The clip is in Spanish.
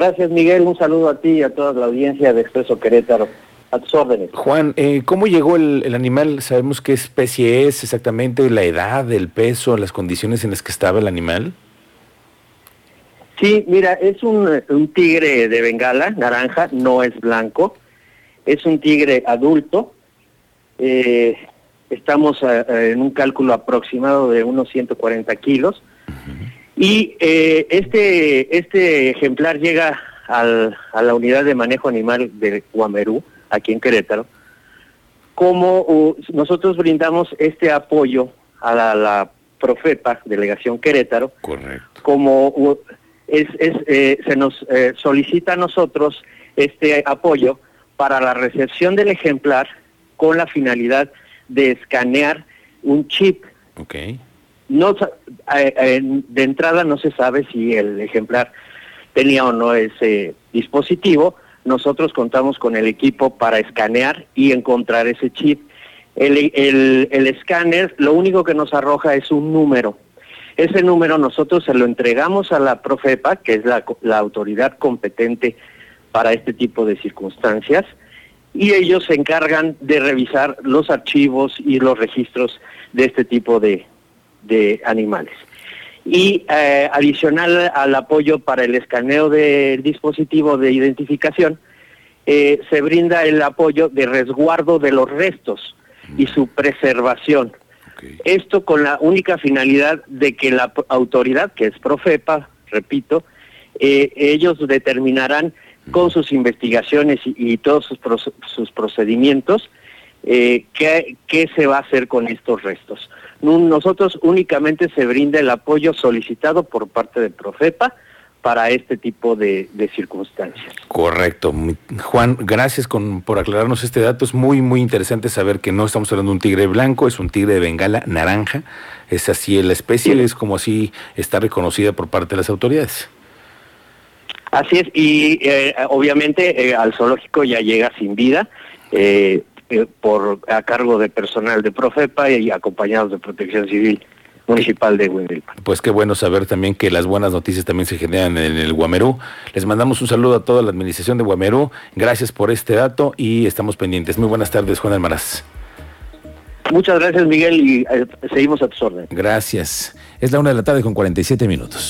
Gracias, Miguel. Un saludo a ti y a toda la audiencia de Expreso Querétaro. A tus órdenes. Juan, eh, ¿cómo llegó el, el, animal? ¿Sabemos qué especie es exactamente, la edad, el peso, las condiciones en las que estaba el animal? Sí, mira, es un, un tigre de Bengala, naranja, no es blanco. Es un tigre adulto. Eh, estamos a, a, en un cálculo aproximado de unos 140 kilos. Uh -huh. Y eh, este, este ejemplar llega al, a la unidad de manejo animal de Guamerú, aquí en Querétaro, como uh, nosotros brindamos este apoyo a la, la, Profepa, Delegación Querétaro, Correcto. como uh, es, es, eh, se nos eh, solicita a nosotros este apoyo para la recepción del ejemplar con la finalidad de escanear un chip. Okay. No, eh, de entrada no se sabe si el ejemplar tenía o no ese dispositivo. Nosotros contamos con el equipo para escanear y encontrar ese chip. El, escáner lo único que nos arroja es un número. Ese número nosotros se lo entregamos a la Profepa, que es la autoridad competente para este tipo de circunstancias, y ellos se encargan de revisar los archivos y los registros de este tipo de, de animales. Y eh, adicional al apoyo para el escaneo del dispositivo de identificación, eh, se brinda el apoyo de resguardo de los restos y su preservación. Okay. Esto con la única finalidad de que la autoridad, que es Profepa, repito, eh, ellos determinarán con sus investigaciones y, y todos sus, sus procedimientos eh, ¿qué, qué se va a hacer con estos restos. Nosotros únicamente se brinda el apoyo solicitado por parte de Profepa para este tipo de, de, circunstancias. Correcto. Juan, gracias con, por aclararnos este dato. Es muy, muy interesante saber que no estamos hablando de un tigre blanco, es un tigre de bengala naranja. Es así la especie, sí. es como así está reconocida por parte de las autoridades. Así es, y eh, obviamente eh, al zoológico ya llega sin vida. Eh, por a cargo de personal de Profepa y acompañados de Protección Civil Municipal de Huimilpan. Pues qué bueno saber también que las buenas noticias también se generan en el Guamerú. Les mandamos un saludo a toda la administración de Guamerú. Gracias por este dato y estamos pendientes. Muy buenas tardes, Juan Almaraz. Muchas gracias, Miguel, y eh, seguimos a tus órdenes. Gracias. Es la una de la tarde con 47 minutos.